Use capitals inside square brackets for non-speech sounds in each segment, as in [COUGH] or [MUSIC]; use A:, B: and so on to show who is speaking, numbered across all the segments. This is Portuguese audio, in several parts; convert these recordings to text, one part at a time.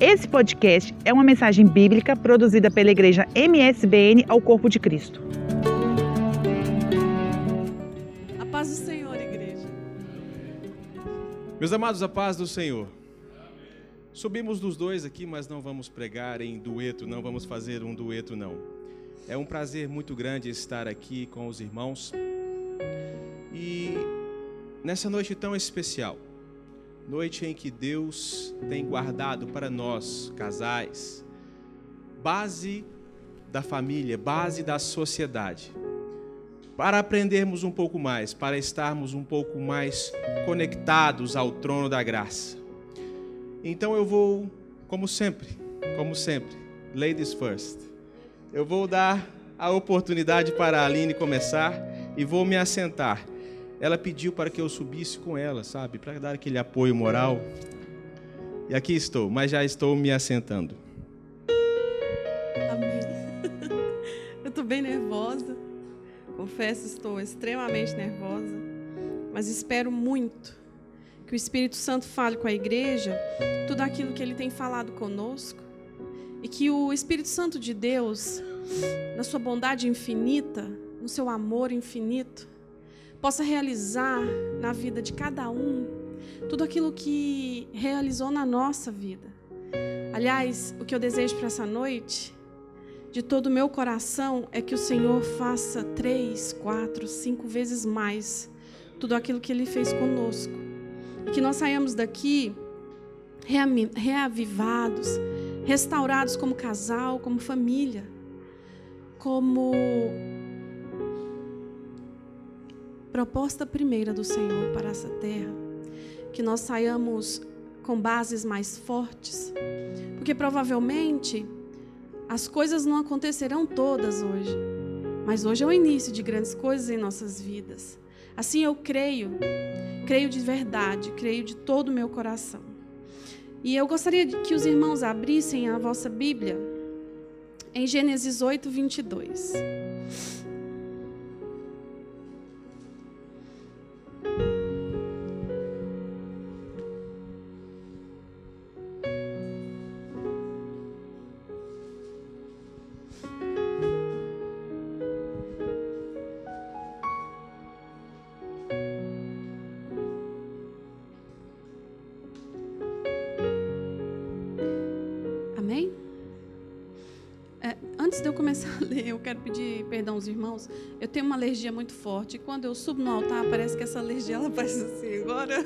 A: Esse podcast é uma mensagem bíblica produzida pela igreja MSBN ao Corpo de Cristo.
B: A paz do Senhor, igreja.
C: Meus amados, a paz do Senhor. Subimos dos dois aqui, mas não vamos pregar em dueto, não vamos fazer um dueto, não. É um prazer muito grande estar aqui com os irmãos. E nessa noite tão especial, noite em que Deus tem guardado para nós, casais, base da família, base da sociedade, para aprendermos um pouco mais, para estarmos um pouco mais conectados ao trono da graça. Então eu vou, como sempre, como sempre, ladies first. Eu vou dar a oportunidade para a Aline começar e vou me assentar ela pediu para que eu subisse com ela, sabe? Para dar aquele apoio moral. E aqui estou, mas já estou me assentando.
B: Amém. [LAUGHS] Eu estou bem nervosa. Confesso, estou extremamente nervosa. Mas espero muito que o Espírito Santo fale com a igreja tudo aquilo que ele tem falado conosco. E que o Espírito Santo de Deus, na sua bondade infinita, no seu amor infinito, possa realizar na vida de cada um tudo aquilo que realizou na nossa vida. Aliás, o que eu desejo para essa noite, de todo o meu coração, é que o Senhor faça três, quatro, cinco vezes mais tudo aquilo que Ele fez conosco. E que nós saiamos daqui reavivados, restaurados como casal, como família, como proposta primeira do Senhor para essa terra, que nós saiamos com bases mais fortes, porque provavelmente as coisas não acontecerão todas hoje, mas hoje é o início de grandes coisas em nossas vidas. Assim eu creio, creio de verdade, creio de todo o meu coração. E eu gostaria que os irmãos abrissem a vossa Bíblia em Gênesis 8, 22. Aos irmãos. Eu tenho uma alergia muito forte. E quando eu subo no altar, parece que essa alergia ela faz assim agora.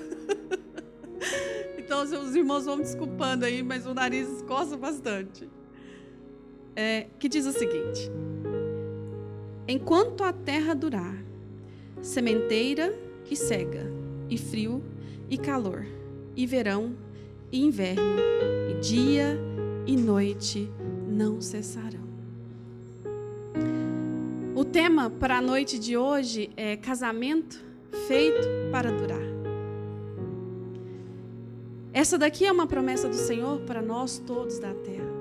B: [LAUGHS] então, os irmãos vão me desculpando aí, mas o nariz coça bastante. É, que diz o seguinte: Enquanto a terra durar, sementeira e cega, e frio e calor, e verão e inverno, e dia e noite não cessarão. Tema para a noite de hoje é casamento feito para durar. Essa daqui é uma promessa do Senhor para nós todos da terra.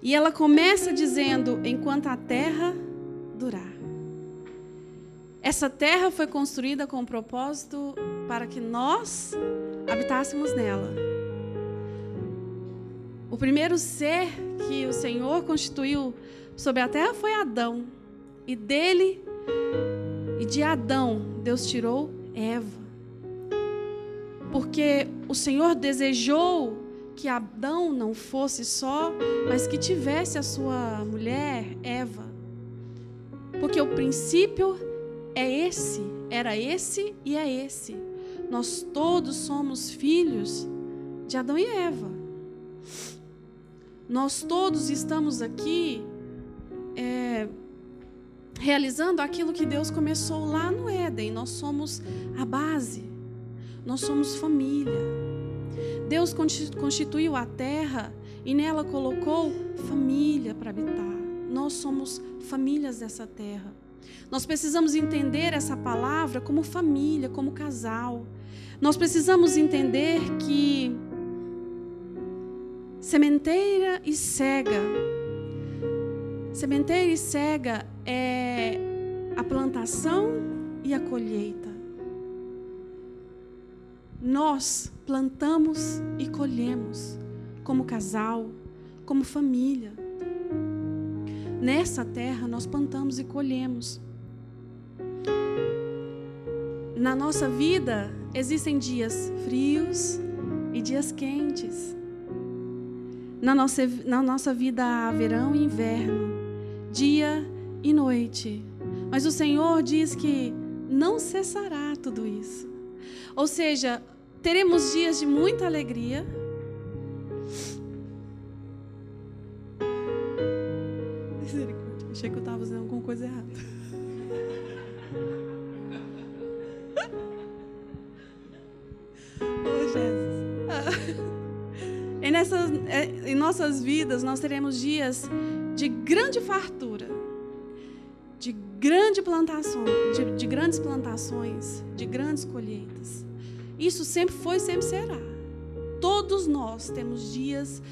B: E ela começa dizendo: enquanto a terra durar. Essa terra foi construída com o propósito para que nós habitássemos nela. O primeiro ser que o Senhor constituiu sobre a terra foi Adão. E dele e de Adão, Deus tirou Eva. Porque o Senhor desejou que Adão não fosse só, mas que tivesse a sua mulher, Eva. Porque o princípio é esse, era esse e é esse. Nós todos somos filhos de Adão e Eva. Nós todos estamos aqui é, realizando aquilo que Deus começou lá no Éden. Nós somos a base, nós somos família. Deus constituiu a terra e nela colocou família para habitar. Nós somos famílias dessa terra. Nós precisamos entender essa palavra como família, como casal. Nós precisamos entender que sementeira e cega Sementeira e cega é a plantação e a colheita. Nós plantamos e colhemos como casal, como família. Nessa terra nós plantamos e colhemos. Na nossa vida existem dias frios e dias quentes. Na nossa, na nossa vida há verão e inverno, dia e noite. Mas o Senhor diz que não cessará tudo isso. Ou seja, teremos dias de muita alegria. Misericórdia, achei que eu estava fazendo alguma coisa errada. [LAUGHS] Oh, Jesus. Em, nessas, é, em nossas vidas, nós teremos dias de grande fartura, de, grande plantação, de, de grandes plantações, de grandes colheitas. Isso sempre foi sempre será. Todos nós temos dias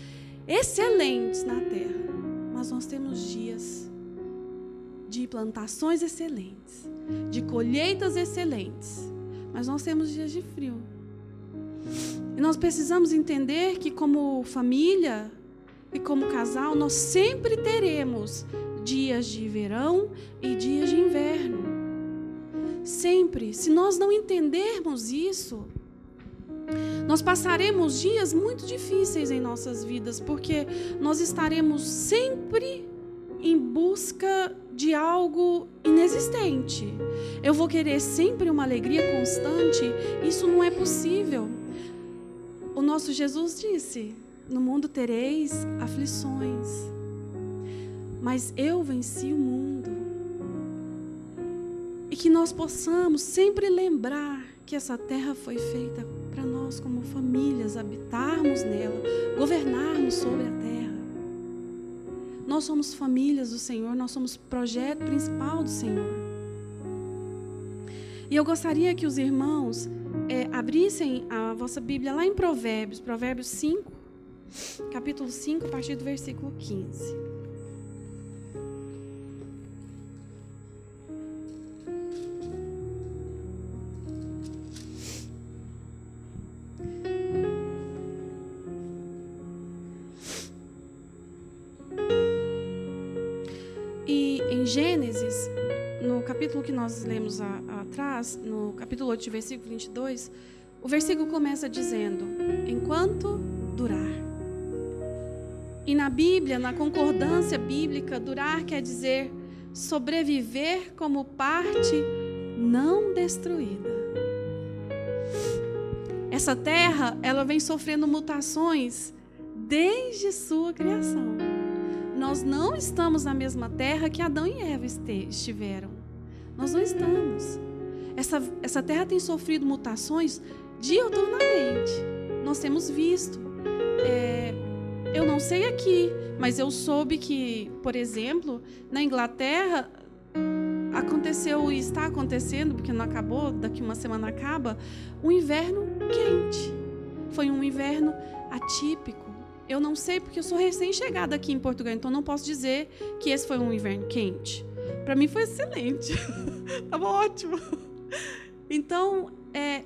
B: excelentes na terra, mas nós temos dias de plantações excelentes, de colheitas excelentes, mas nós temos dias de frio. E nós precisamos entender que, como família e como casal, nós sempre teremos dias de verão e dias de inverno. Sempre. Se nós não entendermos isso, nós passaremos dias muito difíceis em nossas vidas, porque nós estaremos sempre em busca de algo inexistente. Eu vou querer sempre uma alegria constante, isso não é possível. O nosso Jesus disse: No mundo tereis aflições, mas eu venci o mundo. E que nós possamos sempre lembrar que essa terra foi feita para nós, como famílias, habitarmos nela, governarmos sobre a terra. Nós somos famílias do Senhor, nós somos projeto principal do Senhor. E eu gostaria que os irmãos é, abrissem a vossa Bíblia lá em Provérbios, Provérbios 5, capítulo 5, a partir do versículo 15. Gênesis, no capítulo que nós lemos a, a, atrás, no capítulo 8, versículo 22, o versículo começa dizendo: Enquanto durar. E na Bíblia, na concordância bíblica, durar quer dizer sobreviver como parte não destruída. Essa terra, ela vem sofrendo mutações desde sua criação nós não estamos na mesma terra que Adão e Eva estiveram. Nós não estamos. Essa, essa terra tem sofrido mutações dioturnamente. Nós temos visto. É, eu não sei aqui, mas eu soube que, por exemplo, na Inglaterra aconteceu e está acontecendo, porque não acabou, daqui uma semana acaba, um inverno quente. Foi um inverno atípico. Eu não sei porque eu sou recém-chegada aqui em Portugal, então não posso dizer que esse foi um inverno quente. Para mim foi excelente. [LAUGHS] Estava ótimo. Então, é,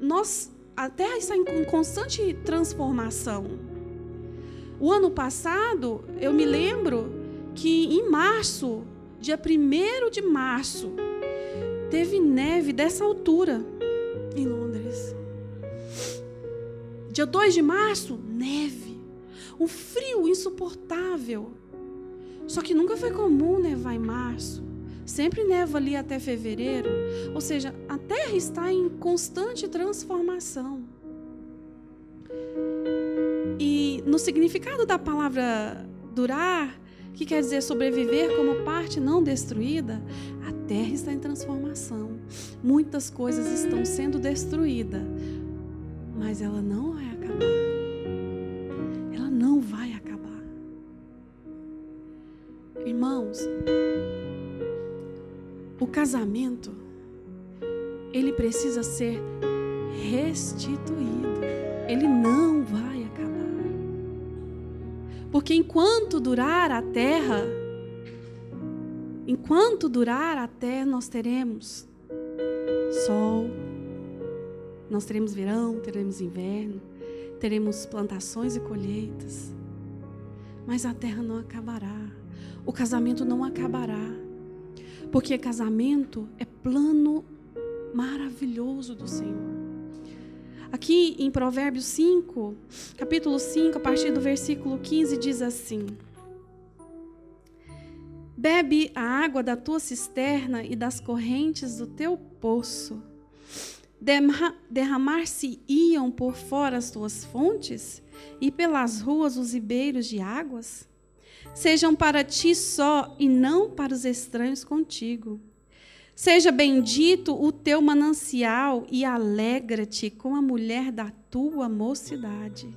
B: nós, a Terra está em constante transformação. O ano passado, eu me lembro que em março, dia 1 de março, teve neve dessa altura em Londres. Dia 2 de março, neve um frio insuportável. Só que nunca foi comum nevar em março. Sempre neva ali até fevereiro. Ou seja, a Terra está em constante transformação. No significado da palavra durar, que quer dizer sobreviver como parte não destruída, a Terra está em transformação. Muitas coisas estão sendo destruídas, mas ela não vai acabar. Irmãos, o casamento ele precisa ser restituído. Ele não vai acabar. Porque enquanto durar a terra, enquanto durar a terra, nós teremos sol, nós teremos verão, teremos inverno, teremos plantações e colheitas, mas a terra não acabará, o casamento não acabará, porque casamento é plano maravilhoso do Senhor. Aqui em Provérbios 5, capítulo 5, a partir do versículo 15, diz assim: Bebe a água da tua cisterna e das correntes do teu poço. Derramar-se-iam por fora as tuas fontes e pelas ruas os ribeiros de águas? Sejam para ti só e não para os estranhos contigo. Seja bendito o teu manancial e alegra-te com a mulher da tua mocidade.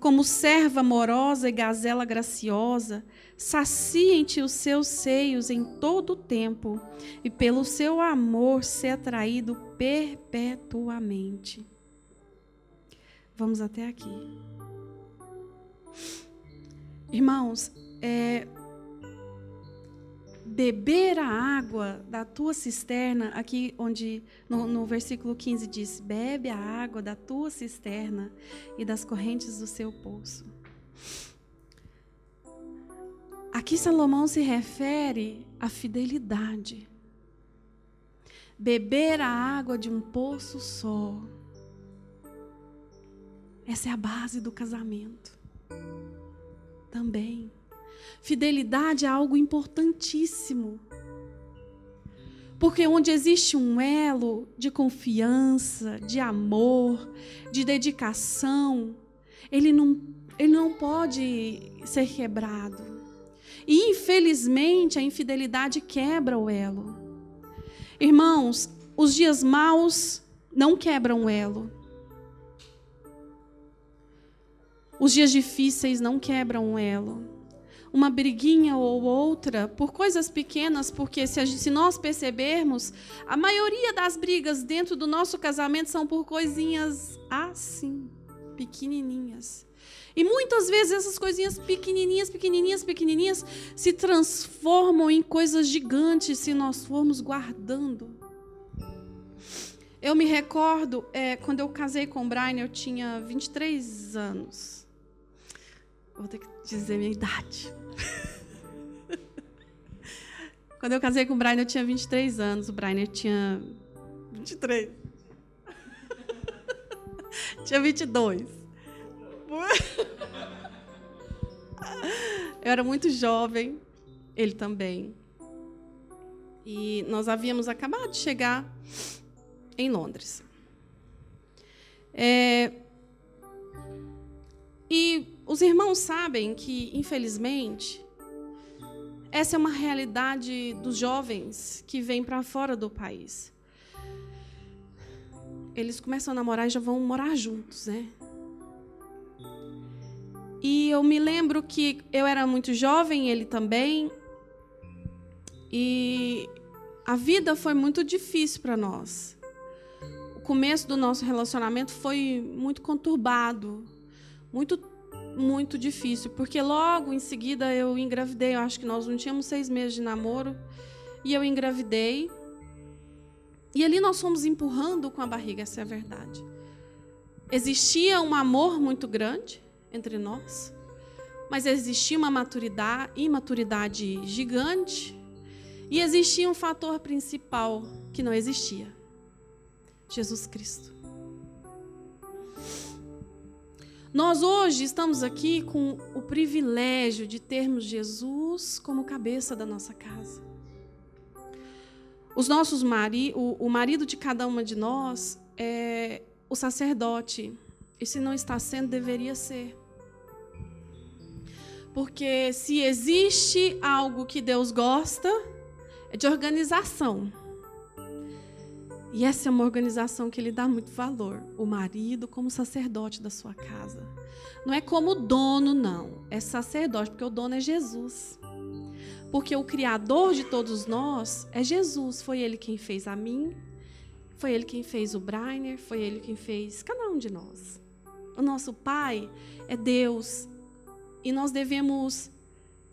B: Como serva amorosa e gazela graciosa, saciem-te os seus seios em todo o tempo, e pelo seu amor ser atraído perpetuamente. Vamos até aqui. Irmãos, é, beber a água da tua cisterna, aqui onde no, no, versículo 15 diz: bebe a água da tua cisterna e das correntes do seu poço. Aqui Salomão se refere à fidelidade. Beber a água de um poço só. Essa é a base do casamento. Também. Fidelidade é algo importantíssimo. Porque onde existe um elo de confiança, de amor, de dedicação, ele não, ele não pode ser quebrado. E, infelizmente, a infidelidade quebra o elo. Irmãos, os dias maus não quebram o elo. Os dias difíceis não quebram o elo uma briguinha ou outra por coisas pequenas, porque se, gente, se, nós percebermos, a maioria das brigas dentro do nosso casamento são por coisinhas assim, pequenininhas. E muitas vezes essas coisinhas pequenininhas, pequenininhas, pequenininhas se transformam em coisas gigantes se nós formos guardando. Eu me recordo, é, quando eu casei com o Brian, eu tinha 23 anos. Vou ter que dizer minha idade. [LAUGHS] Quando eu casei com o Brian, eu tinha 23 anos. O Brian tinha 23. [LAUGHS] tinha 22. [LAUGHS] Eu era muito jovem, ele também. E nós havíamos acabado de chegar em Londres. É, e os irmãos sabem que, infelizmente, essa é uma realidade dos jovens que vêm para fora do país. Eles começam a namorar e já vão morar juntos, né? E eu me lembro que eu era muito jovem, ele também. E a vida foi muito difícil para nós. O começo do nosso relacionamento foi muito conturbado, muito muito difícil, porque logo em seguida eu engravidei. Eu acho que nós não tínhamos seis meses de namoro e eu engravidei. E ali nós fomos empurrando com a barriga, essa é a verdade. Existia um amor muito grande entre nós, mas existia uma maturidade, imaturidade gigante, e existia um fator principal que não existia: Jesus Cristo. Nós hoje estamos aqui com o privilégio de termos Jesus como cabeça da nossa casa. Os nossos mari, o, o marido de cada uma de nós é o sacerdote. E se não está sendo, deveria ser. Porque se existe algo que Deus gosta, é de organização. E essa é uma organização que ele dá muito valor. O marido como sacerdote da sua casa. Não é como dono, não. É sacerdote, porque o dono é Jesus. Porque o Criador de todos nós é Jesus. Foi ele quem fez a mim, foi ele quem fez o Brainer, foi ele quem fez cada um de nós. O nosso Pai é Deus. E nós devemos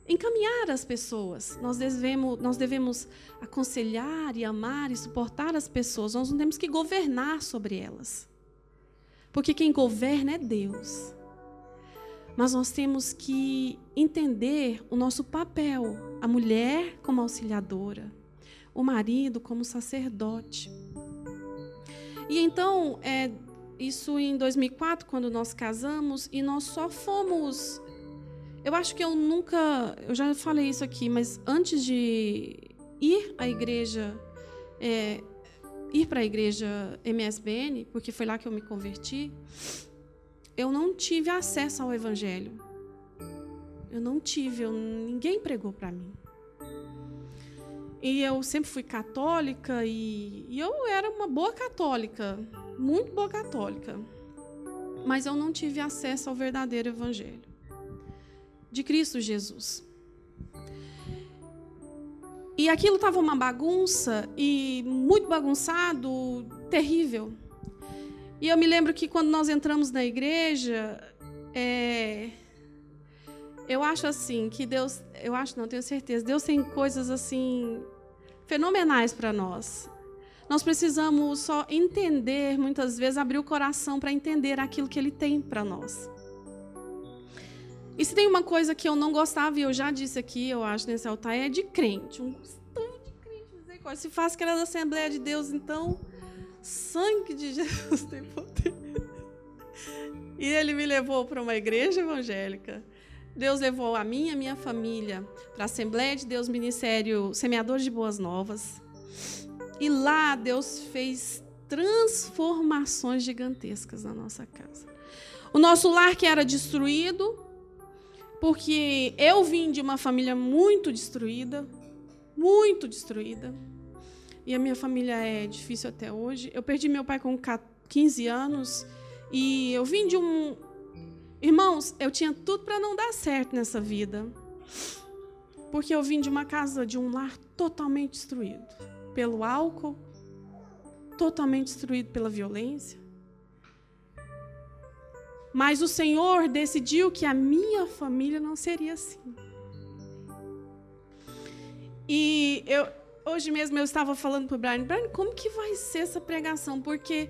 B: encaminhar as pessoas. Nós devemos, nós devemos aconselhar e amar e suportar as pessoas. Nós não temos que governar sobre elas. Porque quem governa é Deus. Mas nós temos que entender o nosso papel, a mulher como auxiliadora, o marido como sacerdote. E então, é, isso em 2004, quando nós casamos, e nós só fomos. Eu acho que eu nunca. Eu já falei isso aqui, mas antes de ir à igreja. É, ir para a igreja MSBN, porque foi lá que eu me converti, eu não tive acesso ao evangelho. Eu não tive, eu, ninguém pregou para mim. E eu sempre fui católica e, e eu era uma boa católica, muito boa católica. Mas eu não tive acesso ao verdadeiro evangelho de Cristo Jesus. E aquilo estava uma bagunça e muito bagunçado, terrível. E eu me lembro que quando nós entramos na igreja, é, eu acho assim que Deus, eu acho não tenho certeza, Deus tem coisas assim fenomenais para nós. Nós precisamos só entender, muitas vezes abrir o coração para entender aquilo que Ele tem para nós. E se tem uma coisa que eu não gostava, e eu já disse aqui, eu acho, nesse altar, é de crente. Um costume de crente. Misericórdia. Se faz que era da Assembleia de Deus, então, sangue de [LAUGHS] Jesus tem poder. E ele me levou para uma igreja evangélica. Deus levou a mim e a minha família para a Assembleia de Deus Ministério Semeador de Boas Novas. E lá Deus fez transformações gigantescas na nossa casa. O nosso lar que era destruído, porque eu vim de uma família muito destruída, muito destruída. E a minha família é difícil até hoje. Eu perdi meu pai com 15 anos e eu vim de um Irmãos, eu tinha tudo para não dar certo nessa vida. Porque eu vim de uma casa, de um lar totalmente destruído pelo álcool, totalmente destruído pela violência. Mas o Senhor decidiu que a minha família não seria assim. E eu, hoje mesmo eu estava falando para o Brian, Brian, como que vai ser essa pregação? Porque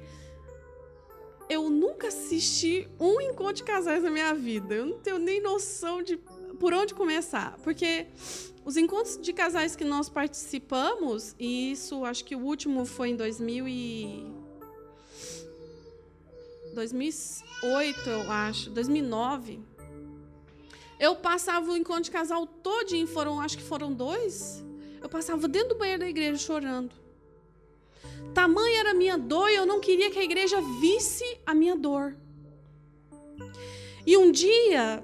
B: eu nunca assisti um encontro de casais na minha vida. Eu não tenho nem noção de por onde começar. Porque os encontros de casais que nós participamos, e isso acho que o último foi em 2000 e 2008, eu acho, 2009. Eu passava o encontro de casal todinho, foram, acho que foram dois. Eu passava dentro do banheiro da igreja chorando. Tamanha era a minha dor e eu não queria que a igreja visse a minha dor. E um dia,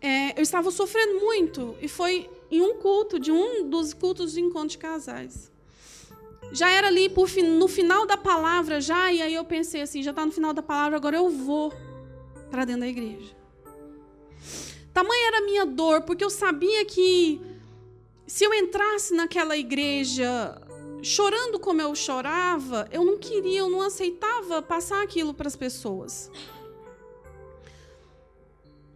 B: é, eu estava sofrendo muito e foi em um culto, de um dos cultos de encontro de casais já era ali por, no final da palavra já, e aí eu pensei assim, já está no final da palavra, agora eu vou para dentro da igreja. Tamanha era a minha dor, porque eu sabia que se eu entrasse naquela igreja chorando como eu chorava, eu não queria, eu não aceitava passar aquilo para as pessoas.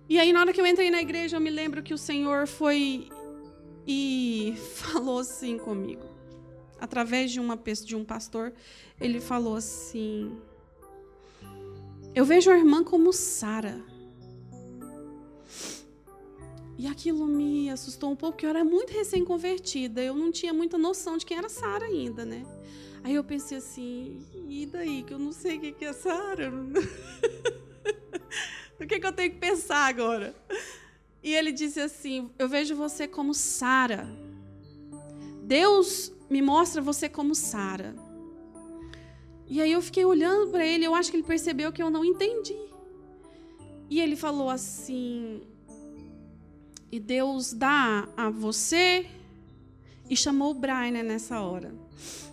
B: E aí, na hora que eu entrei na igreja, eu me lembro que o Senhor foi e [LAUGHS] falou assim comigo através de uma de um pastor, ele falou assim: Eu vejo a irmã como Sara. E aquilo me assustou um pouco, porque eu era muito recém-convertida, eu não tinha muita noção de quem era Sara ainda, né? Aí eu pensei assim, e daí que eu não sei o que é Sara? [LAUGHS] o que, que eu tenho que pensar agora? E ele disse assim: Eu vejo você como Sara. Deus me mostra você como Sara. E aí eu fiquei olhando para ele, eu acho que ele percebeu que eu não entendi. E ele falou assim: E Deus dá a você e chamou o Brian nessa hora.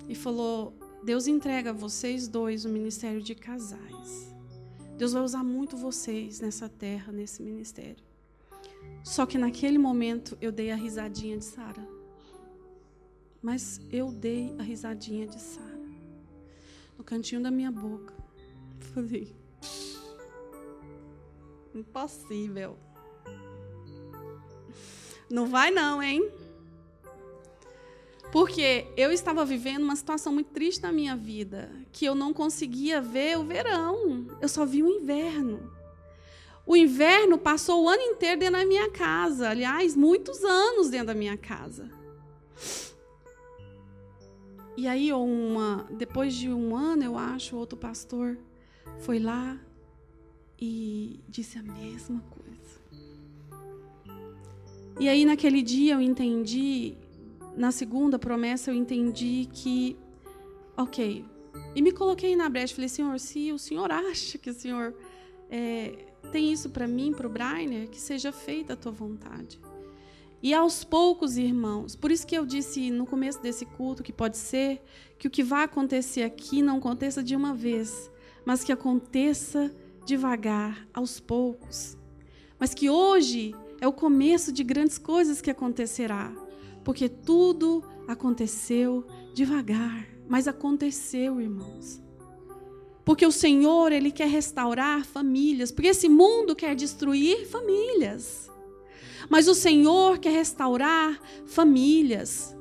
B: E falou: Deus entrega a vocês dois o ministério de casais. Deus vai usar muito vocês nessa terra, nesse ministério. Só que naquele momento eu dei a risadinha de Sara. Mas eu dei a risadinha de Sara. No cantinho da minha boca. Falei. Impossível. Não vai não, hein? Porque eu estava vivendo uma situação muito triste na minha vida, que eu não conseguia ver o verão, eu só vi o inverno. O inverno passou o ano inteiro dentro da minha casa, aliás, muitos anos dentro da minha casa. E aí, uma, depois de um ano, eu acho, outro pastor foi lá e disse a mesma coisa. E aí, naquele dia, eu entendi, na segunda promessa, eu entendi que, ok, e me coloquei na brecha. Falei, Senhor, se o Senhor acha que o Senhor é, tem isso para mim, para o Brainer, que seja feita a tua vontade. E aos poucos, irmãos, por isso que eu disse no começo desse culto que pode ser que o que vai acontecer aqui não aconteça de uma vez, mas que aconteça devagar, aos poucos. Mas que hoje é o começo de grandes coisas que acontecerá, porque tudo aconteceu devagar, mas aconteceu, irmãos. Porque o Senhor, ele quer restaurar famílias, porque esse mundo quer destruir famílias. Mas o Senhor quer restaurar famílias,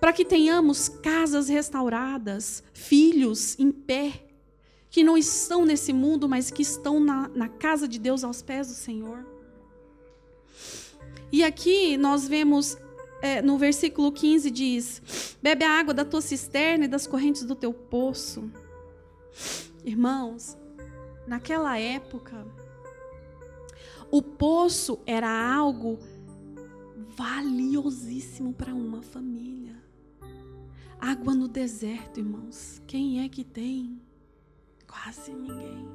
B: para que tenhamos casas restauradas, filhos em pé, que não estão nesse mundo, mas que estão na, na casa de Deus aos pés do Senhor. E aqui nós vemos é, no versículo 15 diz: Bebe a água da tua cisterna e das correntes do teu poço. Irmãos, naquela época, o poço era algo valiosíssimo para uma família. Água no deserto, irmãos. Quem é que tem? Quase ninguém.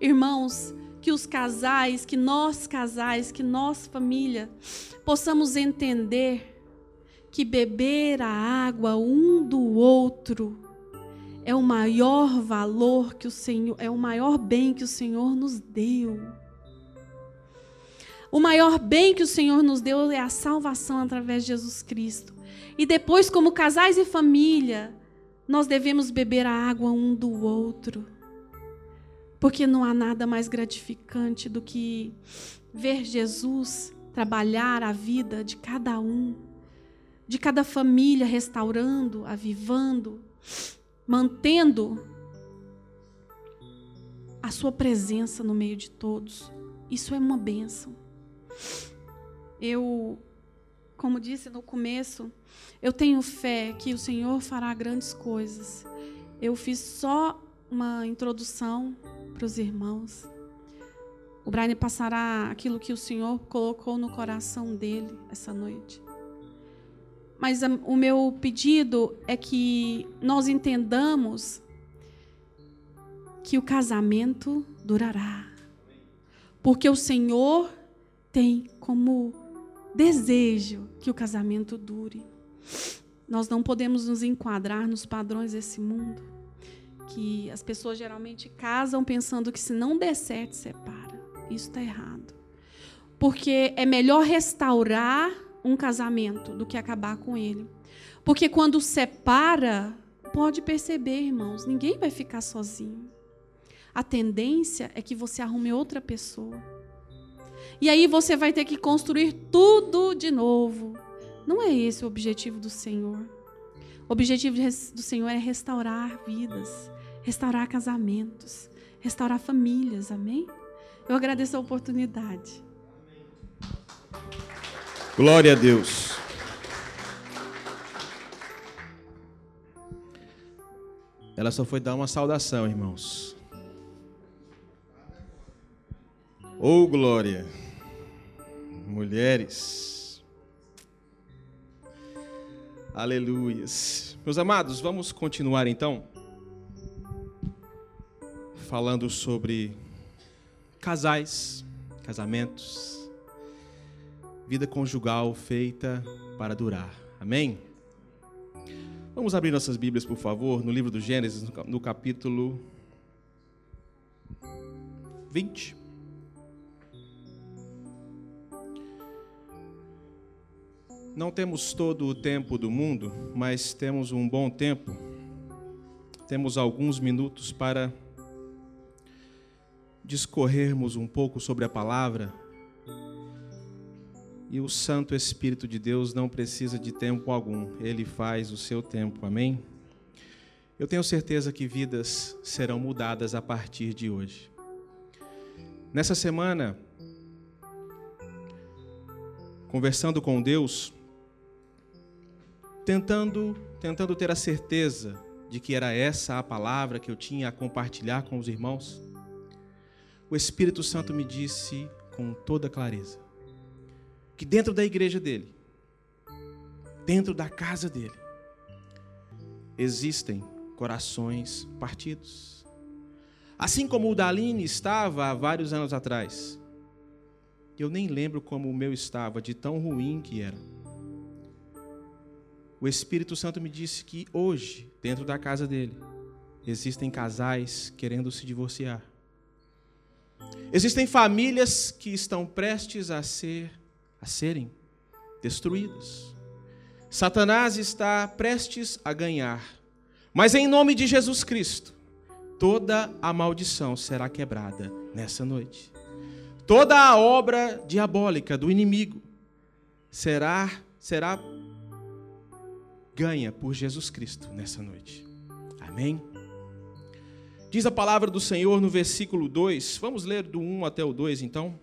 B: Irmãos, que os casais, que nós casais, que nós família, possamos entender que beber a água um do outro é o maior valor que o Senhor, é o maior bem que o Senhor nos deu. O maior bem que o Senhor nos deu é a salvação através de Jesus Cristo. E depois, como casais e família, nós devemos beber a água um do outro. Porque não há nada mais gratificante do que ver Jesus trabalhar a vida de cada um, de cada família, restaurando, avivando, mantendo a sua presença no meio de todos. Isso é uma bênção. Eu, como disse no começo, eu tenho fé que o Senhor fará grandes coisas. Eu fiz só uma introdução para os irmãos. O Brian passará aquilo que o Senhor colocou no coração dele essa noite. Mas o meu pedido é que nós entendamos que o casamento durará. Porque o Senhor tem como desejo que o casamento dure. Nós não podemos nos enquadrar nos padrões desse mundo, que as pessoas geralmente casam pensando que se não der certo, separa. Isso está errado. Porque é melhor restaurar um casamento do que acabar com ele. Porque quando separa, pode perceber, irmãos, ninguém vai ficar sozinho. A tendência é que você arrume outra pessoa. E aí você vai ter que construir tudo de novo. Não é esse o objetivo do Senhor. O objetivo do Senhor é restaurar vidas, restaurar casamentos, restaurar famílias. Amém? Eu agradeço a oportunidade.
C: Glória a Deus. Ela só foi dar uma saudação, irmãos. Oh, glória mulheres. Aleluias. Meus amados, vamos continuar então falando sobre casais, casamentos, vida conjugal feita para durar. Amém? Vamos abrir nossas Bíblias, por favor, no livro do Gênesis, no capítulo 20. Não temos todo o tempo do mundo, mas temos um bom tempo. Temos alguns minutos para discorrermos um pouco sobre a palavra E o Santo Espírito de Deus não precisa de tempo algum, ele faz o seu tempo, amém? Eu tenho certeza que vidas serão mudadas a partir de hoje. Nessa semana, conversando com Deus, tentando, tentando ter a certeza de que era essa a palavra que eu tinha a compartilhar com os irmãos, o Espírito Santo me disse com toda clareza que dentro da igreja dele, dentro da casa dele, existem corações partidos. Assim como o Daline estava há vários anos atrás. Eu nem lembro como o meu estava, de tão ruim que era. O Espírito Santo me disse que hoje, dentro da casa dele, existem casais querendo se divorciar. Existem famílias que estão prestes a ser a serem destruídas. Satanás está prestes a ganhar. Mas em nome de Jesus Cristo, toda a maldição será quebrada nessa noite. Toda a obra diabólica do inimigo será será ganha por Jesus Cristo nessa noite. Amém. Diz a palavra do Senhor no versículo 2, vamos ler do 1 até o 2 então,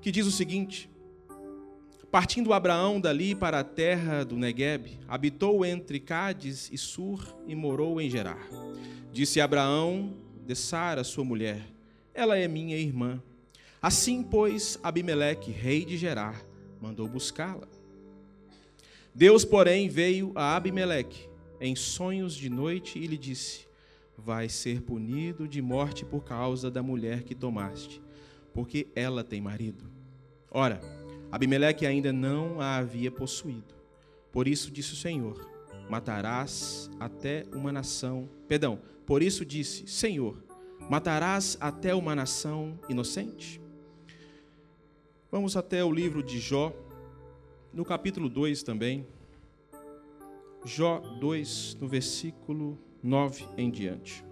C: que diz o seguinte: Partindo Abraão dali para a terra do Negueb, habitou entre Cádiz e Sur e morou em Gerar. Disse Abraão de Sara, sua mulher: Ela é minha irmã. Assim, pois, Abimeleque, rei de Gerar, mandou buscá-la. Deus, porém, veio a Abimeleque em sonhos de noite e lhe disse: vai ser punido de morte por causa da mulher que tomaste, porque ela tem marido. Ora, Abimeleque ainda não a havia possuído. Por isso disse o Senhor: Matarás até uma nação. Perdão, por isso disse: Senhor, matarás até uma nação inocente? Vamos até o livro de Jó, no capítulo 2 também. Jó 2, no versículo 9 em diante.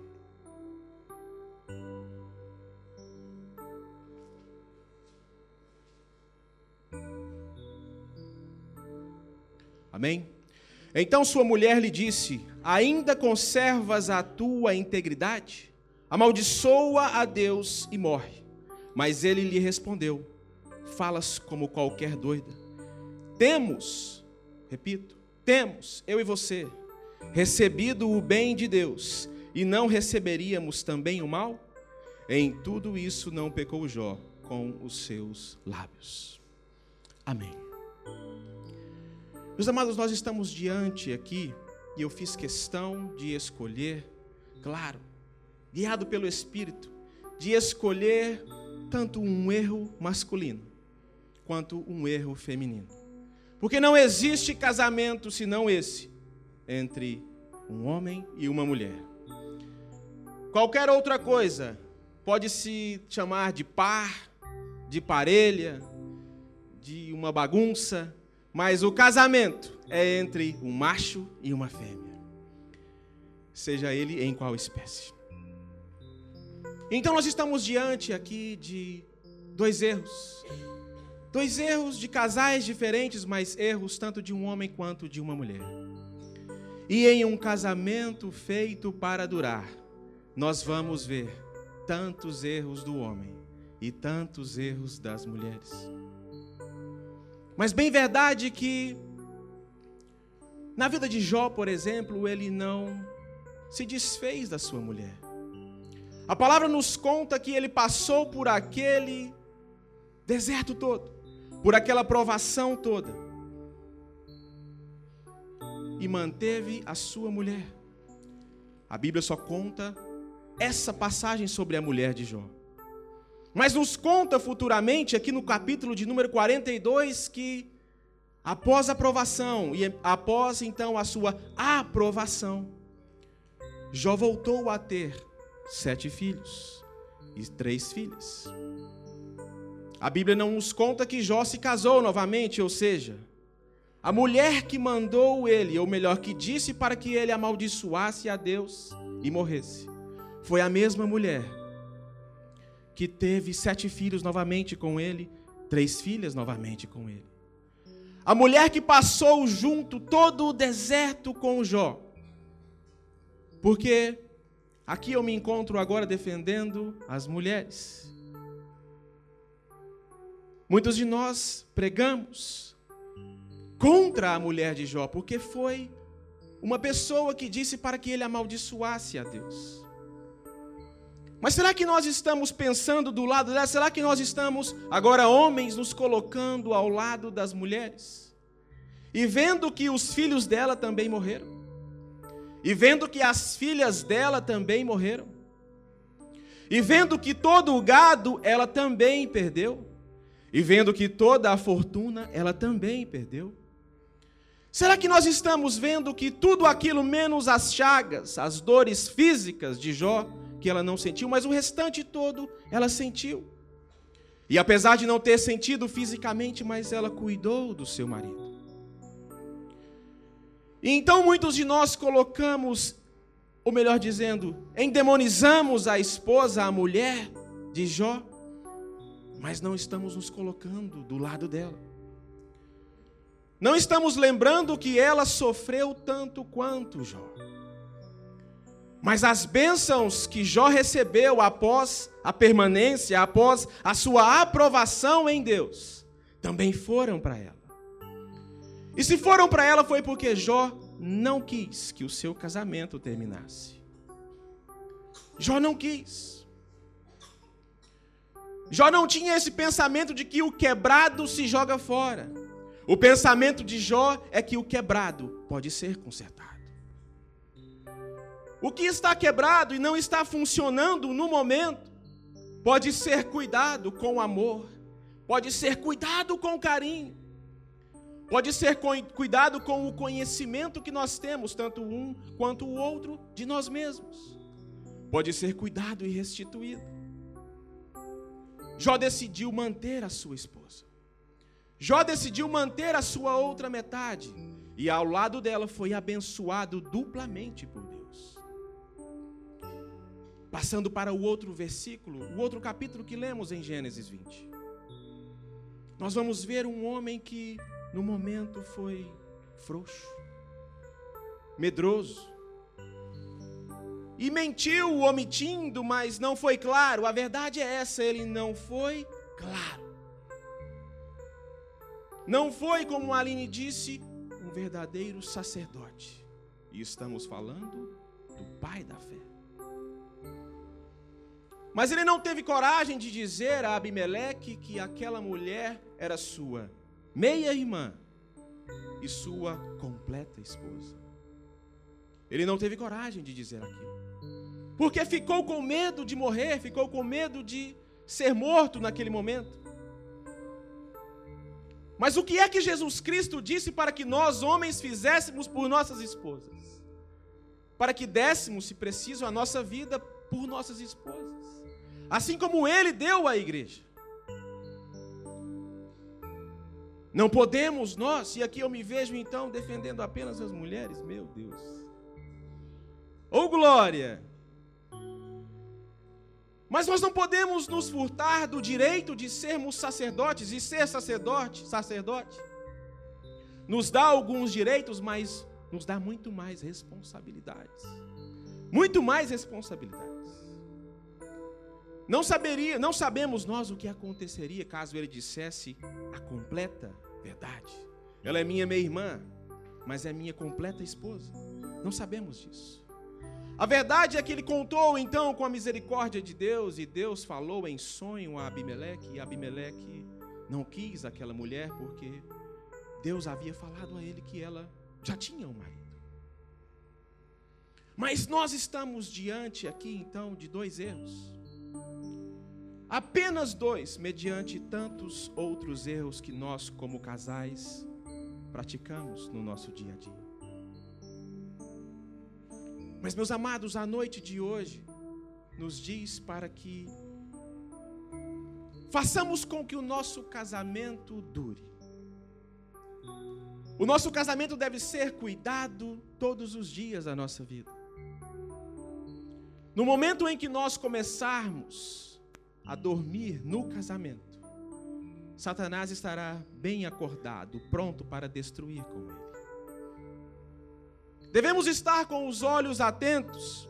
C: Amém? Então sua mulher lhe disse: Ainda conservas a tua integridade? Amaldiçoa a Deus e morre. Mas ele lhe respondeu: Falas como qualquer doida. Temos, repito, temos, eu e você, recebido o bem de Deus, e não receberíamos também o mal? Em tudo isso não pecou Jó com os seus lábios. Amém. Meus amados, nós estamos diante aqui, e eu fiz questão de escolher, claro, guiado pelo Espírito, de escolher tanto um erro masculino quanto um erro feminino. Porque não existe casamento senão esse entre um homem e uma mulher. Qualquer outra coisa pode se chamar de par, de parelha, de uma bagunça, mas o casamento é entre um macho e uma fêmea. Seja ele em qual espécie. Então nós estamos diante aqui de dois erros. Dois erros de casais diferentes, mas erros tanto de um homem quanto de uma mulher. E em um casamento feito para durar, nós vamos ver tantos erros do homem e tantos erros das mulheres. Mas bem verdade que na vida de Jó, por exemplo, ele não se desfez da sua mulher. A palavra nos conta que ele passou por aquele deserto todo, por aquela provação toda e manteve a sua mulher. A Bíblia só conta essa passagem sobre a mulher de Jó. Mas nos conta futuramente, aqui no capítulo de número 42, que após a aprovação e após então a sua aprovação, Jó voltou a ter sete filhos e três filhas. A Bíblia não nos conta que Jó se casou novamente, ou seja, a mulher que mandou ele, ou melhor, que disse para que ele amaldiçoasse a Deus e morresse, foi a mesma mulher que teve sete filhos novamente com ele, três filhas novamente com ele. A mulher que passou junto todo o deserto com Jó. Porque aqui eu me encontro agora defendendo as mulheres. Muitos de nós pregamos contra a mulher de Jó, porque foi uma pessoa que disse para que ele amaldiçoasse a Deus. Mas será que nós estamos pensando do lado dela? Será que nós estamos, agora homens, nos colocando ao lado das mulheres? E vendo que os filhos dela também morreram? E vendo que as filhas dela também morreram? E vendo que todo o gado ela também perdeu? E vendo que toda a fortuna ela também perdeu? Será que nós estamos vendo que tudo aquilo, menos as chagas, as dores físicas de Jó, que ela não sentiu, mas o restante todo ela sentiu? E apesar de não ter sentido fisicamente, mas ela cuidou do seu marido. E então muitos de nós colocamos, ou melhor dizendo, endemonizamos a esposa, a mulher de Jó, mas não estamos nos colocando do lado dela. Não estamos lembrando que ela sofreu tanto quanto Jó. Mas as bênçãos que Jó recebeu após a permanência, após a sua aprovação em Deus, também foram para ela. E se foram para ela foi porque Jó não quis que o seu casamento terminasse. Jó não quis. Jó não tinha esse pensamento de que o quebrado se joga fora. O pensamento de Jó é que o quebrado pode ser consertado. O que está quebrado e não está funcionando no momento, pode ser cuidado com amor, pode ser cuidado com carinho, pode ser cuidado com o conhecimento que nós temos, tanto um quanto o outro, de nós mesmos. Pode ser cuidado e restituído. Jó decidiu manter a sua esposa. Jó decidiu manter a sua outra metade. E ao lado dela foi abençoado duplamente por Deus. Passando para o outro versículo, o outro capítulo que lemos em Gênesis 20. Nós vamos ver um homem que no momento foi frouxo, medroso, e mentiu omitindo, mas não foi claro. A verdade é essa, ele não foi claro. Não foi, como Aline disse, um verdadeiro sacerdote. E estamos falando do pai da fé. Mas ele não teve coragem de dizer a Abimeleque que aquela mulher era sua meia-irmã e sua completa esposa. Ele não teve coragem de dizer aquilo. Porque ficou com medo de morrer, ficou com medo de ser morto naquele momento. Mas o que é que Jesus Cristo disse para que nós, homens, fizéssemos por nossas esposas? Para que dessemos, se preciso, a nossa vida por nossas esposas assim como ele deu à igreja. Não podemos nós, e aqui eu me vejo então defendendo apenas as mulheres, meu Deus. Ou oh, glória! Mas nós não podemos nos furtar do direito de sermos sacerdotes e ser sacerdote, sacerdote. Nos dá alguns direitos, mas nos dá muito mais responsabilidades. Muito mais responsabilidades. Não saberia, não sabemos nós o que aconteceria caso ele dissesse a completa verdade. Ela é minha meia-irmã, mas é minha completa esposa. Não sabemos disso. A verdade é que ele contou então com a misericórdia de Deus e Deus falou em sonho a Abimeleque e Abimeleque não quis aquela mulher porque Deus havia falado a ele que ela já tinha um marido. Mas nós estamos diante aqui então de dois erros. Apenas dois, mediante tantos outros erros que nós, como casais, praticamos no nosso dia a dia. Mas, meus amados, a noite de hoje nos diz para que façamos com que o nosso casamento dure. O nosso casamento deve ser cuidado todos os dias da nossa vida. No momento em que nós começarmos a dormir no casamento, Satanás estará bem acordado, pronto para destruir com ele. Devemos estar com os olhos atentos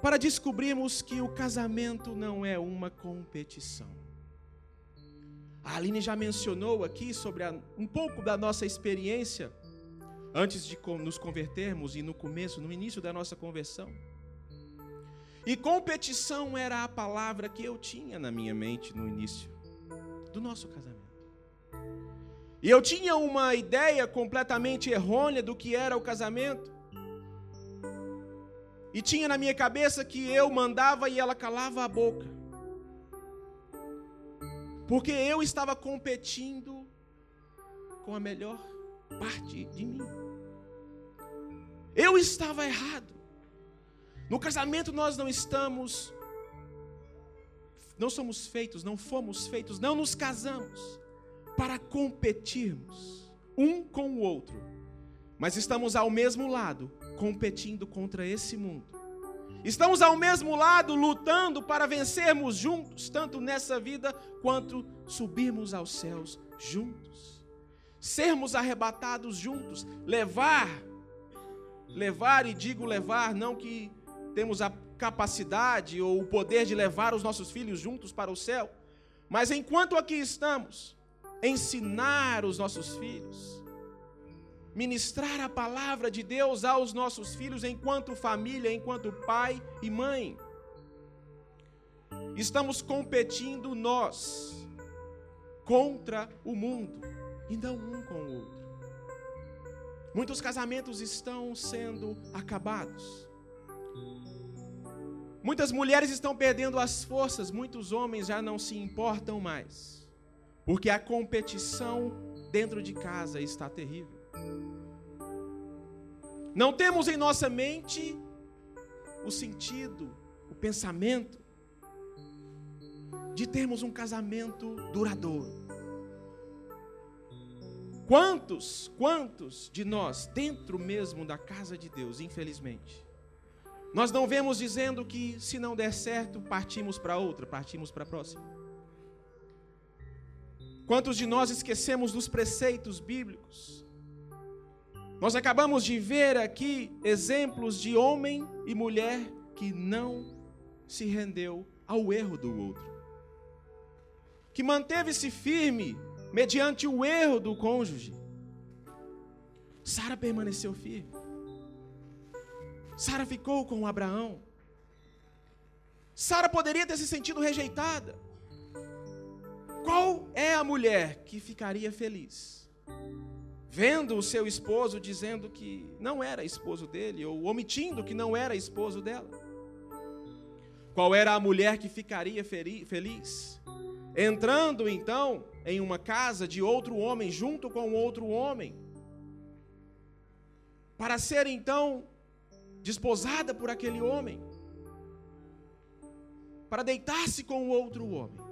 C: para descobrirmos que o casamento não é uma competição. A Aline já mencionou aqui sobre a, um pouco da nossa experiência antes de nos convertermos e no começo, no início da nossa conversão. E competição era a palavra que eu tinha na minha mente no início do nosso casamento. E eu tinha uma ideia completamente errônea do que era o casamento. E tinha na minha cabeça que eu mandava e ela calava a boca. Porque eu estava competindo com a melhor parte de mim. Eu estava errado. No casamento nós não estamos, não somos feitos, não fomos feitos, não nos casamos para competirmos um com o outro, mas estamos ao mesmo lado, competindo contra esse mundo. Estamos ao mesmo lado, lutando para vencermos juntos, tanto nessa vida quanto subirmos aos céus juntos. Sermos arrebatados juntos, levar, levar e digo levar, não que temos a capacidade ou o poder de levar os nossos filhos juntos para o céu, mas enquanto aqui estamos, ensinar os nossos filhos, ministrar a palavra de Deus aos nossos filhos enquanto família, enquanto pai e mãe. Estamos competindo nós contra o mundo e não um com o outro. Muitos casamentos estão sendo acabados. Muitas mulheres estão perdendo as forças, muitos homens já não se importam mais. Porque a competição dentro de casa está terrível. Não temos em nossa mente o sentido, o pensamento de termos um casamento duradouro. Quantos, quantos de nós, dentro mesmo da casa de Deus, infelizmente, nós não vemos dizendo que se não der certo, partimos para outra, partimos para a próxima. Quantos de nós esquecemos dos preceitos bíblicos? Nós acabamos de ver aqui exemplos de homem e mulher que não se rendeu ao erro do outro, que manteve-se firme mediante o erro do cônjuge. Sara permaneceu firme. Sara ficou com Abraão. Sara poderia ter se sentido rejeitada. Qual é a mulher que ficaria feliz? Vendo o seu esposo dizendo que não era esposo dele, ou omitindo que não era esposo dela. Qual era a mulher que ficaria feliz? Entrando então em uma casa de outro homem, junto com outro homem, para ser então desposada por aquele homem, para deitar-se com outro homem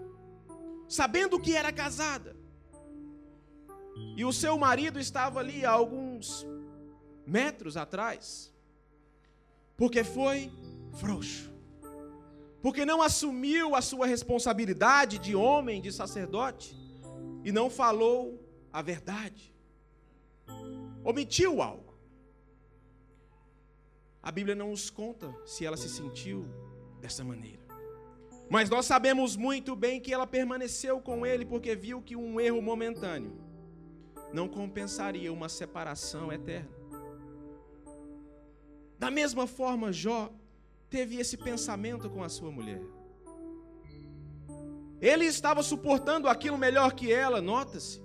C: sabendo que era casada. E o seu marido estava ali a alguns metros atrás, porque foi frouxo, porque não assumiu a sua responsabilidade de homem, de sacerdote, e não falou a verdade, omitiu algo. A Bíblia não nos conta se ela se sentiu dessa maneira. Mas nós sabemos muito bem que ela permaneceu com ele porque viu que um erro momentâneo não compensaria uma separação eterna. Da mesma forma, Jó teve esse pensamento com a sua mulher. Ele estava suportando aquilo melhor que ela, nota-se.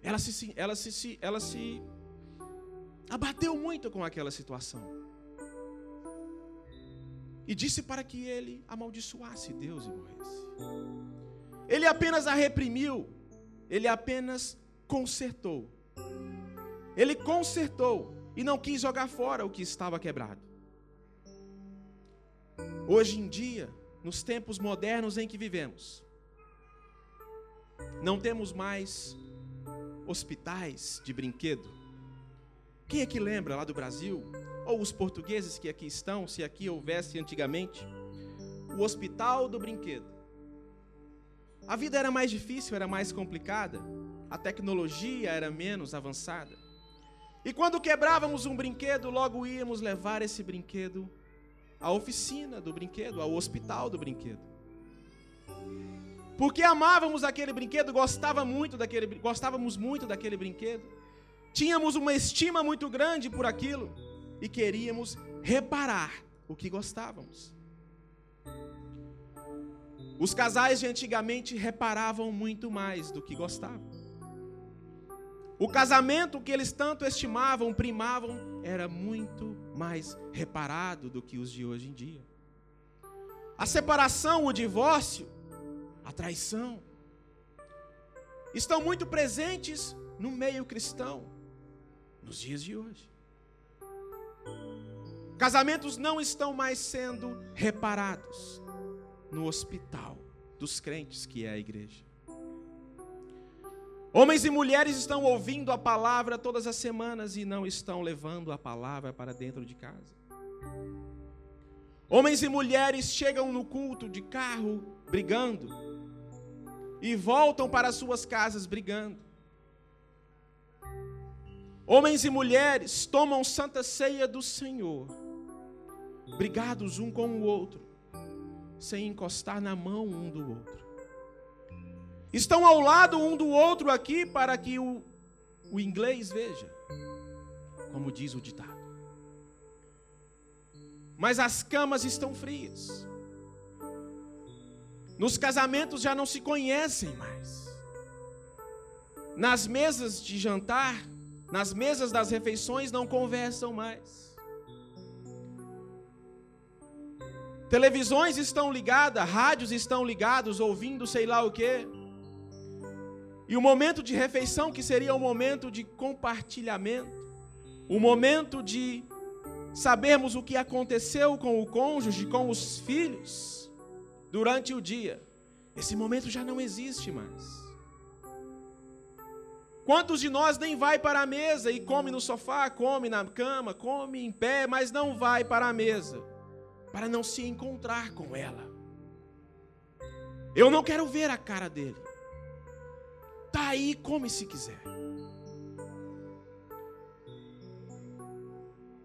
C: Ela se, ela, se, ela se abateu muito com aquela situação e disse para que ele amaldiçoasse Deus e morresse. Ele apenas a reprimiu, ele apenas consertou. Ele consertou e não quis jogar fora o que estava quebrado. Hoje em dia, nos tempos modernos em que vivemos, não temos mais hospitais de brinquedo. Quem é que lembra lá do Brasil ou os portugueses que aqui estão, se aqui houvesse antigamente, o hospital do brinquedo. A vida era mais difícil, era mais complicada, a tecnologia era menos avançada. E quando quebrávamos um brinquedo, logo íamos levar esse brinquedo à oficina do brinquedo, ao hospital do brinquedo. Porque amávamos aquele brinquedo, gostava muito daquele, gostávamos muito daquele brinquedo. Tínhamos uma estima muito grande por aquilo e queríamos reparar o que gostávamos. Os casais de antigamente reparavam muito mais do que gostavam. O casamento que eles tanto estimavam, primavam, era muito mais reparado do que os de hoje em dia. A separação, o divórcio, a traição, estão muito presentes no meio cristão nos dias de hoje. Casamentos não estão mais sendo reparados no hospital dos crentes, que é a igreja. Homens e mulheres estão ouvindo a palavra todas as semanas e não estão levando a palavra para dentro de casa. Homens e mulheres chegam no culto de carro brigando e voltam para suas casas brigando. Homens e mulheres tomam santa ceia do Senhor, brigados um com o outro, sem encostar na mão um do outro. Estão ao lado um do outro aqui para que o, o inglês veja, como diz o ditado. Mas as camas estão frias. Nos casamentos já não se conhecem mais. Nas mesas de jantar, nas mesas das refeições não conversam mais. Televisões estão ligadas, rádios estão ligados, ouvindo sei lá o quê. E o momento de refeição, que seria o momento de compartilhamento, o momento de sabermos o que aconteceu com o cônjuge, com os filhos, durante o dia, esse momento já não existe mais. Quantos de nós nem vai para a mesa e come no sofá, come na cama, come em pé, mas não vai para a mesa para não se encontrar com ela? Eu não quero ver a cara dele. Tá aí, come se quiser.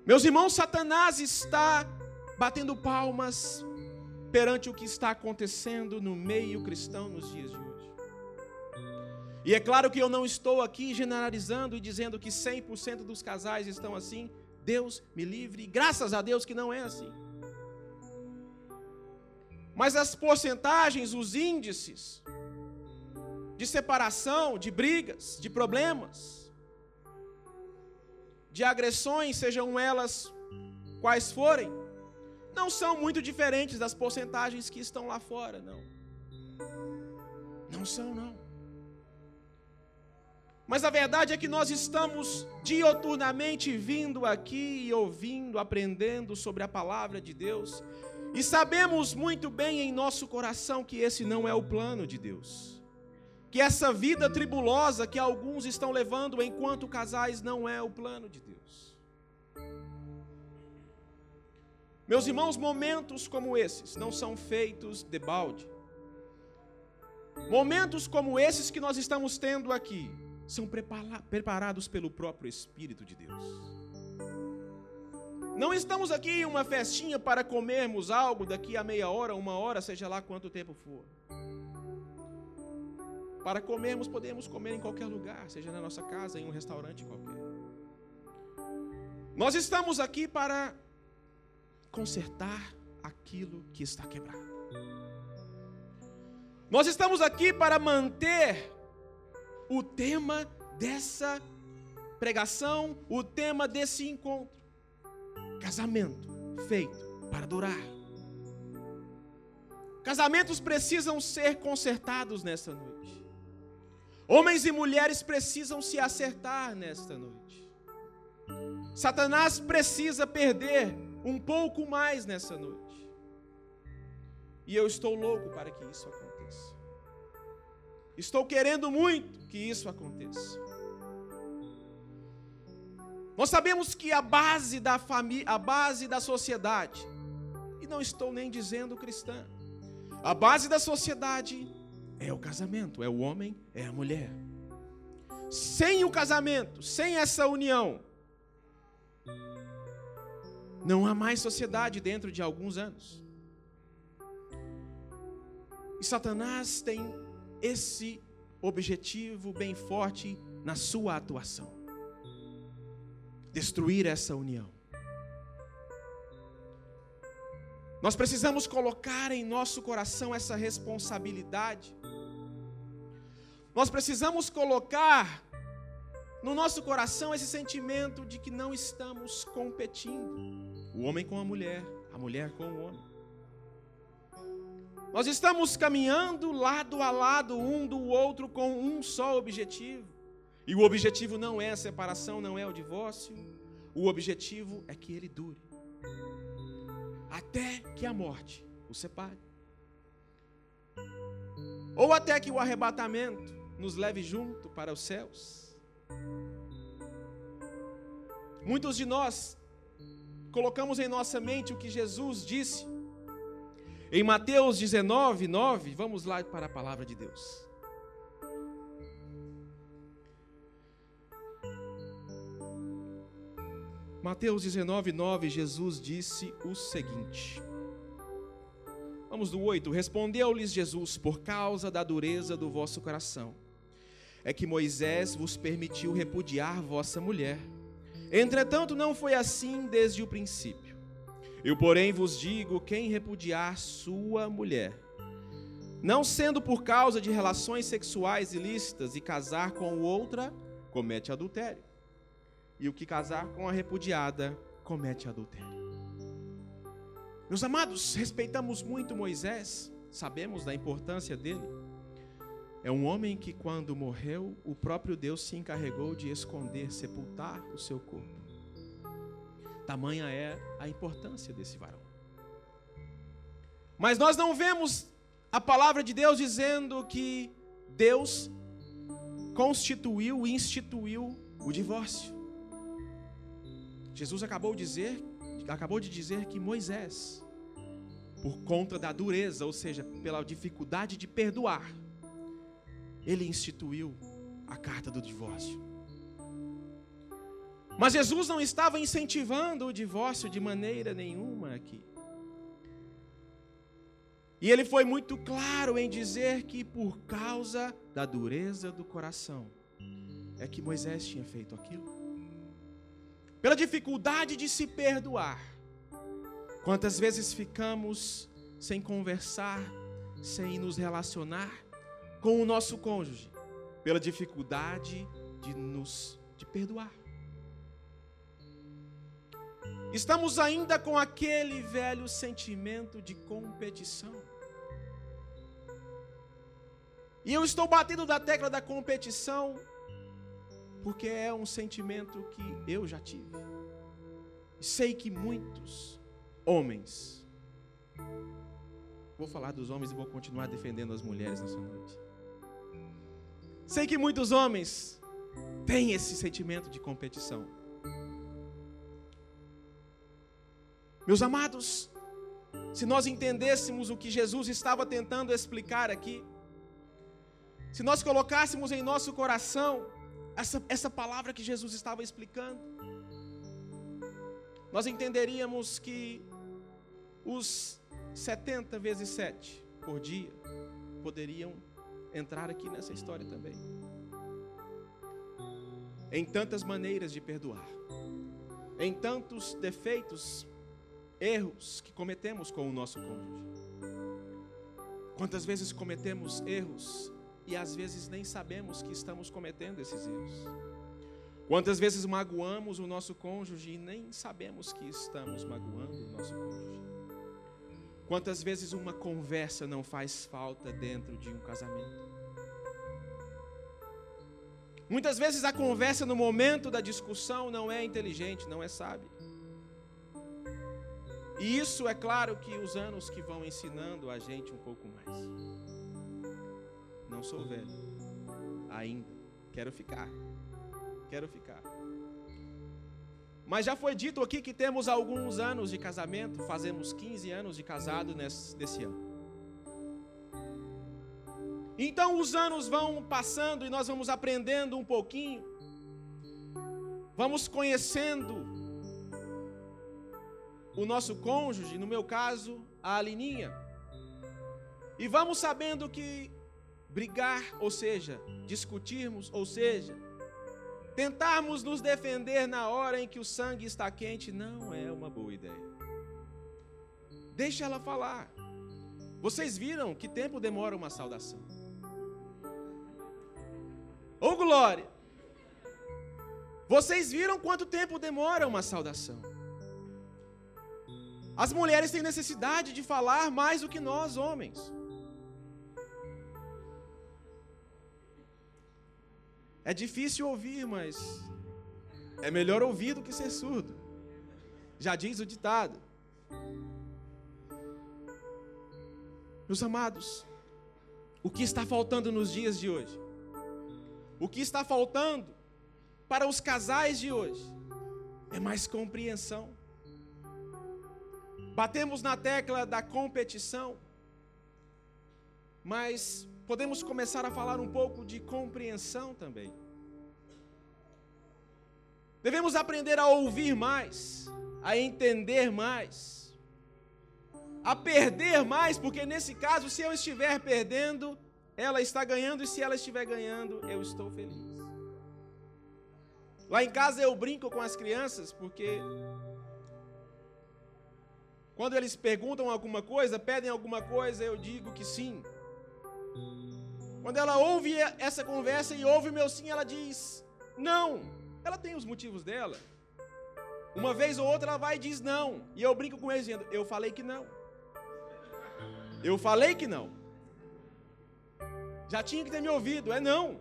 C: Meus irmãos, Satanás está batendo palmas perante o que está acontecendo no meio cristão nos dias de hoje. E é claro que eu não estou aqui generalizando e dizendo que 100% dos casais estão assim. Deus me livre, graças a Deus que não é assim. Mas as porcentagens, os índices, de separação, de brigas, de problemas, de agressões, sejam elas quais forem, não são muito diferentes das porcentagens que estão lá fora, não. Não são, não. Mas a verdade é que nós estamos dioturnamente vindo aqui e ouvindo, aprendendo sobre a palavra de Deus, e sabemos muito bem em nosso coração que esse não é o plano de Deus que essa vida tribulosa que alguns estão levando enquanto casais não é o plano de Deus. Meus irmãos, momentos como esses não são feitos de balde. Momentos como esses que nós estamos tendo aqui são preparados pelo próprio Espírito de Deus. Não estamos aqui em uma festinha para comermos algo daqui a meia hora, uma hora, seja lá quanto tempo for. Para comermos, podemos comer em qualquer lugar, seja na nossa casa, em um restaurante qualquer. Nós estamos aqui para consertar aquilo que está quebrado. Nós estamos aqui para manter o tema dessa pregação, o tema desse encontro. Casamento feito para durar. Casamentos precisam ser consertados nessa noite. Homens e mulheres precisam se acertar nesta noite. Satanás precisa perder um pouco mais nessa noite. E eu estou louco para que isso aconteça. Estou querendo muito que isso aconteça. Nós sabemos que a base da família, a base da sociedade, e não estou nem dizendo cristã, A base da sociedade é o casamento, é o homem, é a mulher. Sem o casamento, sem essa união, não há mais sociedade dentro de alguns anos. E Satanás tem esse objetivo bem forte na sua atuação: destruir essa união. Nós precisamos colocar em nosso coração essa responsabilidade. Nós precisamos colocar no nosso coração esse sentimento de que não estamos competindo. O homem com a mulher, a mulher com o homem. Nós estamos caminhando lado a lado, um do outro, com um só objetivo. E o objetivo não é a separação, não é o divórcio. O objetivo é que ele dure. Até que a morte o separe. Ou até que o arrebatamento nos leve junto para os céus. Muitos de nós colocamos em nossa mente o que Jesus disse em Mateus 19, 9. Vamos lá para a palavra de Deus. Mateus 19, 9, Jesus disse o seguinte. Vamos do 8. Respondeu-lhes Jesus: Por causa da dureza do vosso coração, é que Moisés vos permitiu repudiar vossa mulher. Entretanto, não foi assim desde o princípio. Eu, porém, vos digo: quem repudiar sua mulher, não sendo por causa de relações sexuais ilícitas e casar com outra, comete adultério. E o que casar com a repudiada, comete adultério. Meus amados, respeitamos muito Moisés, sabemos da importância dele. É um homem que, quando morreu, o próprio Deus se encarregou de esconder, sepultar o seu corpo. Tamanha é a importância desse varão. Mas nós não vemos a palavra de Deus dizendo que Deus constituiu e instituiu o divórcio. Jesus acabou de dizer, acabou de dizer que Moisés, por conta da dureza, ou seja, pela dificuldade de perdoar, ele instituiu a carta do divórcio. Mas Jesus não estava incentivando o divórcio de maneira nenhuma aqui. E ele foi muito claro em dizer que por causa da dureza do coração é que Moisés tinha feito aquilo. Pela dificuldade de se perdoar. Quantas vezes ficamos sem conversar, sem nos relacionar, com o nosso cônjuge pela dificuldade de nos de perdoar. Estamos ainda com aquele velho sentimento de competição. E eu estou batendo da tecla da competição porque é um sentimento que eu já tive. Sei que muitos homens Vou falar dos homens e vou continuar defendendo as mulheres nessa noite. Sei que muitos homens têm esse sentimento de competição. Meus amados, se nós entendêssemos o que Jesus estava tentando explicar aqui, se nós colocássemos em nosso coração essa, essa palavra que Jesus estava explicando, nós entenderíamos que os 70 vezes 7 por dia poderiam entrar aqui nessa história também. Em tantas maneiras de perdoar, em tantos defeitos, erros que cometemos com o nosso cônjuge. Quantas vezes cometemos erros e às vezes nem sabemos que estamos cometendo esses erros. Quantas vezes magoamos o nosso cônjuge e nem sabemos que estamos magoando o nosso cônjuge. Quantas vezes uma conversa não faz falta dentro de um casamento? Muitas vezes a conversa no momento da discussão não é inteligente, não é sábia. E isso é claro que os anos que vão ensinando a gente um pouco mais. Não sou velho ainda, quero ficar. Quero ficar. Mas já foi dito aqui que temos alguns anos de casamento, fazemos 15 anos de casado nesse, nesse ano. Então os anos vão passando e nós vamos aprendendo um pouquinho, vamos conhecendo o nosso cônjuge, no meu caso, a Alininha, e vamos sabendo que brigar, ou seja, discutirmos, ou seja, tentarmos nos defender na hora em que o sangue está quente, não é uma boa ideia. Deixa ela falar. Vocês viram que tempo demora uma saudação? Ô oh, glória! Vocês viram quanto tempo demora uma saudação? As mulheres têm necessidade de falar mais do que nós, homens. É difícil ouvir, mas é melhor ouvir do que ser surdo. Já diz o ditado. Meus amados, o que está faltando nos dias de hoje? O que está faltando para os casais de hoje é mais compreensão. Batemos na tecla da competição, mas podemos começar a falar um pouco de compreensão também. Devemos aprender a ouvir mais, a entender mais a perder mais, porque nesse caso, se eu estiver perdendo, ela está ganhando, e se ela estiver ganhando, eu estou feliz. Lá em casa eu brinco com as crianças, porque quando eles perguntam alguma coisa, pedem alguma coisa, eu digo que sim. Quando ela ouve essa conversa e ouve o meu sim, ela diz não. Ela tem os motivos dela. Uma vez ou outra ela vai e diz não. E eu brinco com eles dizendo: Eu falei que não. Eu falei que não. Já tinha que ter me ouvido, é não.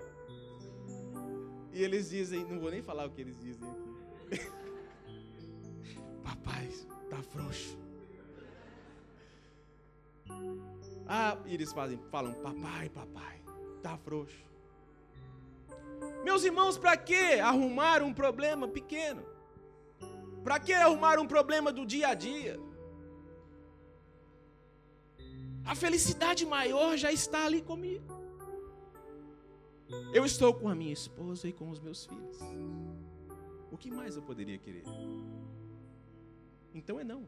C: E eles dizem, não vou nem falar o que eles dizem aqui. [LAUGHS] Papai, tá frouxo. Ah, e eles fazem, falam, papai, papai, tá frouxo. Meus irmãos, para que arrumar um problema pequeno? Para que arrumar um problema do dia a dia? A felicidade maior já está ali comigo. Eu estou com a minha esposa e com os meus filhos. O que mais eu poderia querer? Então é não.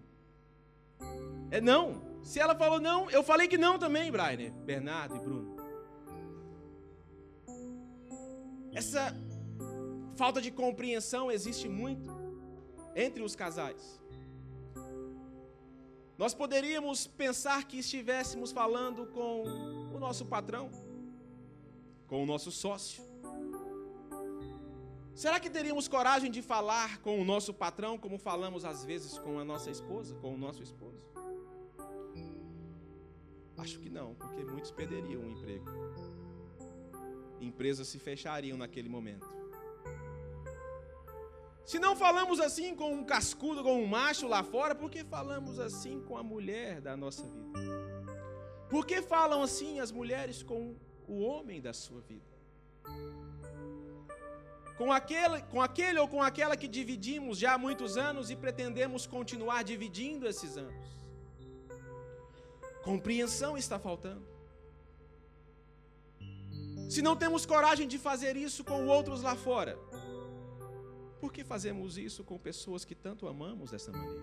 C: É não. Se ela falou não, eu falei que não também, Brian, Bernardo e Bruno. Essa falta de compreensão existe muito entre os casais. Nós poderíamos pensar que estivéssemos falando com o nosso patrão, com o nosso sócio. Será que teríamos coragem de falar com o nosso patrão como falamos às vezes com a nossa esposa, com o nosso esposo? Acho que não, porque muitos perderiam o emprego. Empresas se fechariam naquele momento. Se não falamos assim com um cascudo, com um macho lá fora, por que falamos assim com a mulher da nossa vida? Por que falam assim as mulheres com o homem da sua vida? Com aquele, com aquele ou com aquela que dividimos já há muitos anos e pretendemos continuar dividindo esses anos. Compreensão está faltando. Se não temos coragem de fazer isso com outros lá fora, por que fazemos isso com pessoas que tanto amamos dessa maneira?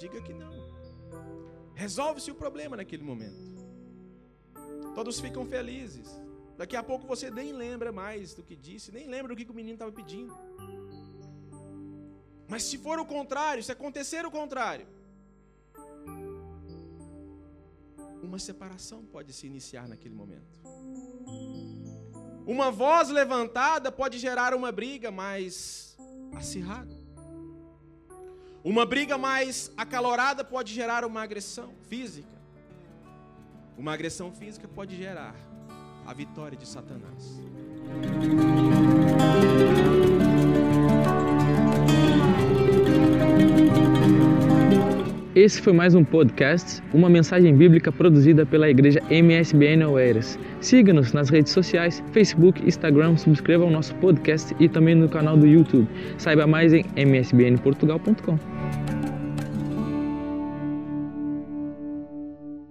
C: Diga que não. Resolve-se o problema naquele momento. Todos ficam felizes. Daqui a pouco você nem lembra mais do que disse, nem lembra do que o menino estava pedindo. Mas se for o contrário, se acontecer o contrário, uma separação pode se iniciar naquele momento. Uma voz levantada pode gerar uma briga mais acirrada. Uma briga mais acalorada pode gerar uma agressão física. Uma agressão física pode gerar a vitória de Satanás.
D: Esse foi mais um podcast, uma mensagem bíblica produzida pela igreja MSBN Oeiras. Siga-nos nas redes sociais, Facebook, Instagram, subscreva o nosso podcast e também no canal do YouTube. Saiba mais em msbnportugal.com.